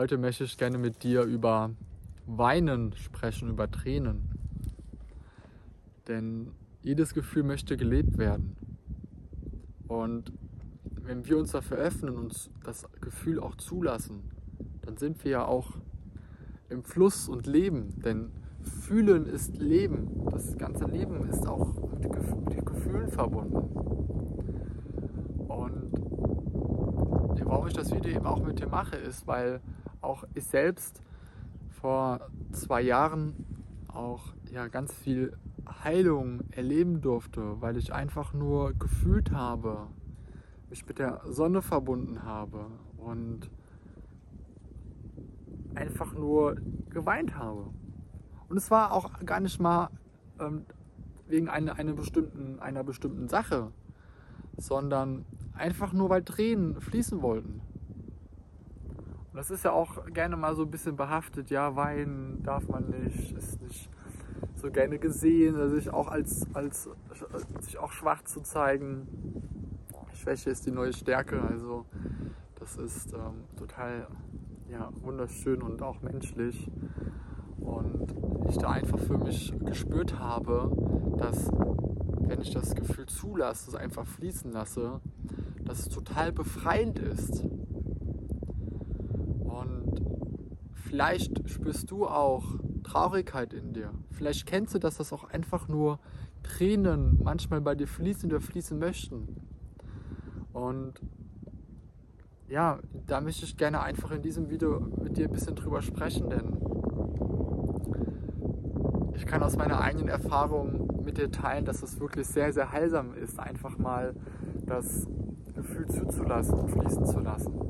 Heute möchte ich gerne mit dir über Weinen sprechen, über Tränen. Denn jedes Gefühl möchte gelebt werden. Und wenn wir uns dafür öffnen und das Gefühl auch zulassen, dann sind wir ja auch im Fluss und Leben. Denn Fühlen ist Leben. Das ganze Leben ist auch mit, mit Gefühlen verbunden. Und warum ich das Video eben auch mit dir mache, ist, weil auch ich selbst vor zwei Jahren auch ja, ganz viel Heilung erleben durfte, weil ich einfach nur gefühlt habe, mich mit der Sonne verbunden habe und einfach nur geweint habe. Und es war auch gar nicht mal ähm, wegen einer, einer, bestimmten, einer bestimmten Sache, sondern einfach nur, weil Tränen fließen wollten. Das ist ja auch gerne mal so ein bisschen behaftet, ja, weinen darf man nicht, ist nicht so gerne gesehen, also sich auch als, als sich auch schwach zu zeigen. Schwäche ist die neue Stärke, also das ist ähm, total ja, wunderschön und auch menschlich. Und ich da einfach für mich gespürt habe, dass wenn ich das Gefühl zulasse, es einfach fließen lasse, dass es total befreiend ist. Und vielleicht spürst du auch Traurigkeit in dir. Vielleicht kennst du das, dass auch einfach nur Tränen manchmal bei dir fließen oder fließen möchten. Und ja, da möchte ich gerne einfach in diesem Video mit dir ein bisschen drüber sprechen, denn ich kann aus meiner eigenen Erfahrung mit dir teilen, dass es wirklich sehr, sehr heilsam ist, einfach mal das Gefühl zuzulassen und fließen zu lassen.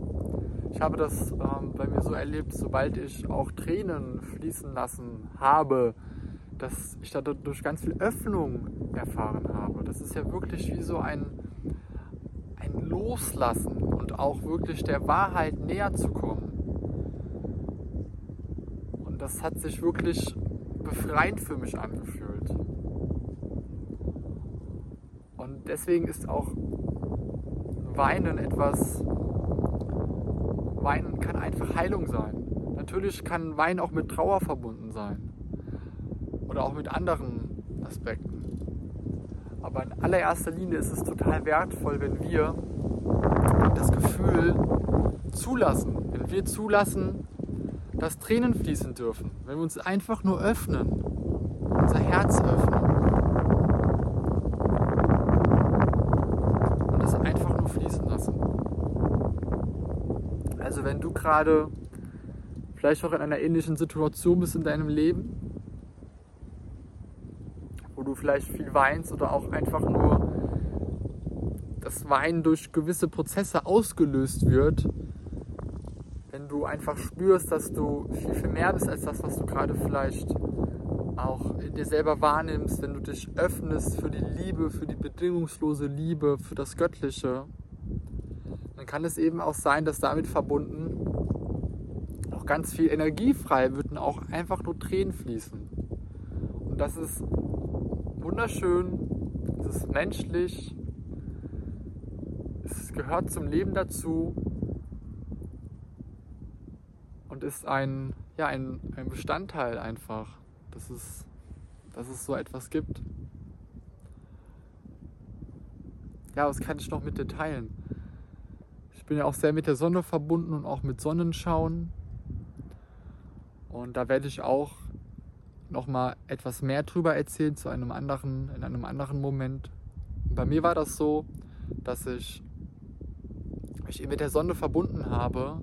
Ich habe das ähm, bei mir so erlebt, sobald ich auch Tränen fließen lassen habe, dass ich dadurch ganz viel Öffnung erfahren habe. Das ist ja wirklich wie so ein, ein Loslassen und auch wirklich der Wahrheit näher zu kommen. Und das hat sich wirklich befreiend für mich angefühlt. Und deswegen ist auch Weinen etwas, Weinen kann einfach Heilung sein. Natürlich kann Weinen auch mit Trauer verbunden sein. Oder auch mit anderen Aspekten. Aber in allererster Linie ist es total wertvoll, wenn wir das Gefühl zulassen, wenn wir zulassen, dass Tränen fließen dürfen, wenn wir uns einfach nur öffnen, unser Herz öffnen und es einfach nur fließen lassen. Also wenn du gerade vielleicht auch in einer ähnlichen Situation bist in deinem Leben, wo du vielleicht viel weinst oder auch einfach nur das Weinen durch gewisse Prozesse ausgelöst wird, wenn du einfach spürst, dass du viel, viel mehr bist als das, was du gerade vielleicht auch in dir selber wahrnimmst, wenn du dich öffnest für die Liebe, für die bedingungslose Liebe, für das Göttliche, dann kann es eben auch sein, dass damit verbunden auch ganz viel Energie frei wird und auch einfach nur Tränen fließen. Und das ist wunderschön, das ist menschlich, es gehört zum Leben dazu und ist ein, ja, ein, ein Bestandteil einfach, dass es, dass es so etwas gibt. Ja, was kann ich noch mit dir teilen? Ich bin ja auch sehr mit der Sonne verbunden und auch mit Sonnenschauen. Und da werde ich auch noch mal etwas mehr drüber erzählen zu einem anderen, in einem anderen Moment. bei mir war das so, dass ich mich mit der Sonne verbunden habe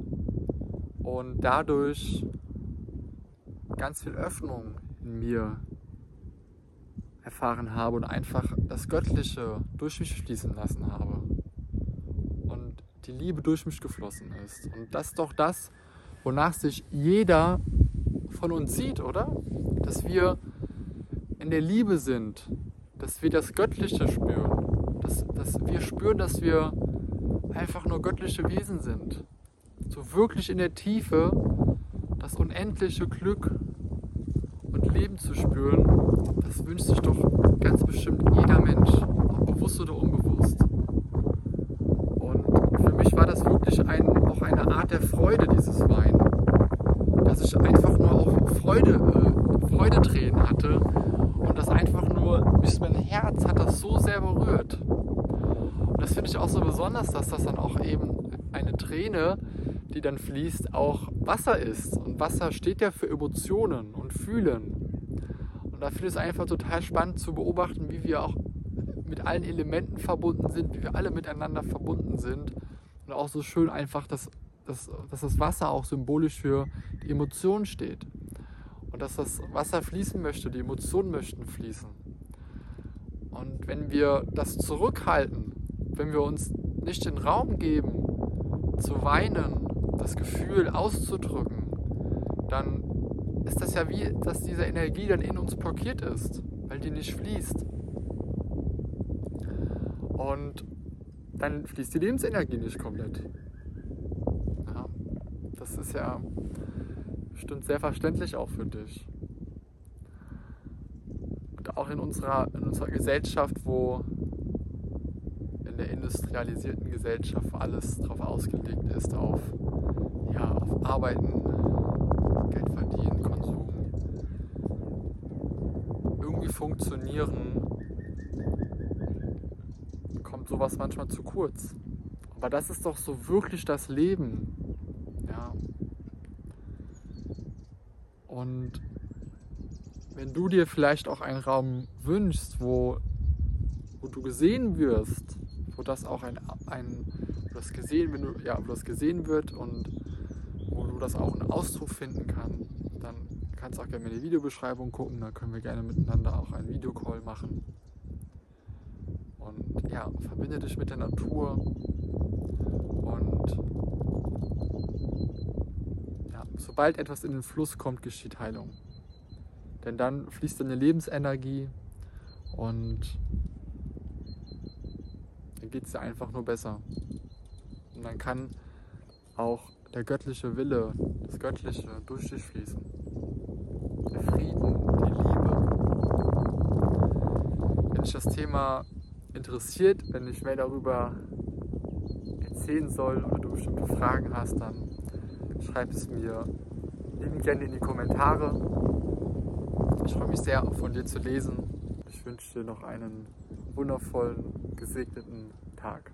und dadurch ganz viel Öffnung in mir erfahren habe und einfach das Göttliche durch mich fließen lassen habe und die Liebe durch mich geflossen ist. Und das ist doch das, wonach sich jeder von uns sieht, oder? Dass wir in der Liebe sind, dass wir das Göttliche spüren, dass, dass wir spüren, dass wir einfach nur göttliche Wesen sind so wirklich in der Tiefe das unendliche Glück und Leben zu spüren, das wünscht sich doch ganz bestimmt jeder Mensch, ob bewusst oder unbewusst. Wirklich ein, auch eine Art der Freude, dieses Wein. Freude, äh, Freudetränen hatte und das einfach nur, mein Herz hat das so sehr berührt. Und das finde ich auch so besonders, dass das dann auch eben eine Träne, die dann fließt, auch Wasser ist. Und Wasser steht ja für Emotionen und Fühlen. Und da finde ich es einfach total spannend zu beobachten, wie wir auch mit allen Elementen verbunden sind, wie wir alle miteinander verbunden sind. Und auch so schön einfach, dass, dass, dass das Wasser auch symbolisch für die Emotionen steht. Und dass das Wasser fließen möchte, die Emotionen möchten fließen. Und wenn wir das zurückhalten, wenn wir uns nicht den Raum geben, zu weinen, das Gefühl auszudrücken, dann ist das ja wie, dass diese Energie dann in uns blockiert ist, weil die nicht fließt. Und dann fließt die Lebensenergie nicht komplett. Ja, das ist ja bestimmt sehr verständlich auch für dich. Und auch in unserer, in unserer Gesellschaft, wo in der industrialisierten Gesellschaft, alles darauf ausgelegt ist, auf, ja, auf Arbeiten, Geld verdienen, Konsum, irgendwie funktionieren, sowas manchmal zu kurz. Aber das ist doch so wirklich das Leben. Ja. Und wenn du dir vielleicht auch einen Raum wünschst, wo, wo du gesehen wirst, wo das auch ein, ein das gesehen, wenn du, ja, wo das gesehen wird und wo du das auch einen Ausdruck finden kann, dann kannst du auch gerne in die Videobeschreibung gucken, da können wir gerne miteinander auch einen Videocall machen. Ja, verbinde dich mit der Natur und ja, sobald etwas in den Fluss kommt, geschieht Heilung. Denn dann fließt deine Lebensenergie und dann geht es dir einfach nur besser. Und dann kann auch der göttliche Wille, das Göttliche durch dich fließen. Der Frieden, die Liebe. Wenn dich das Thema interessiert, wenn ich mehr darüber erzählen soll oder du bestimmte Fragen hast, dann schreib es mir liebend gerne in die Kommentare. Ich freue mich sehr, von dir zu lesen. Ich wünsche dir noch einen wundervollen, gesegneten Tag.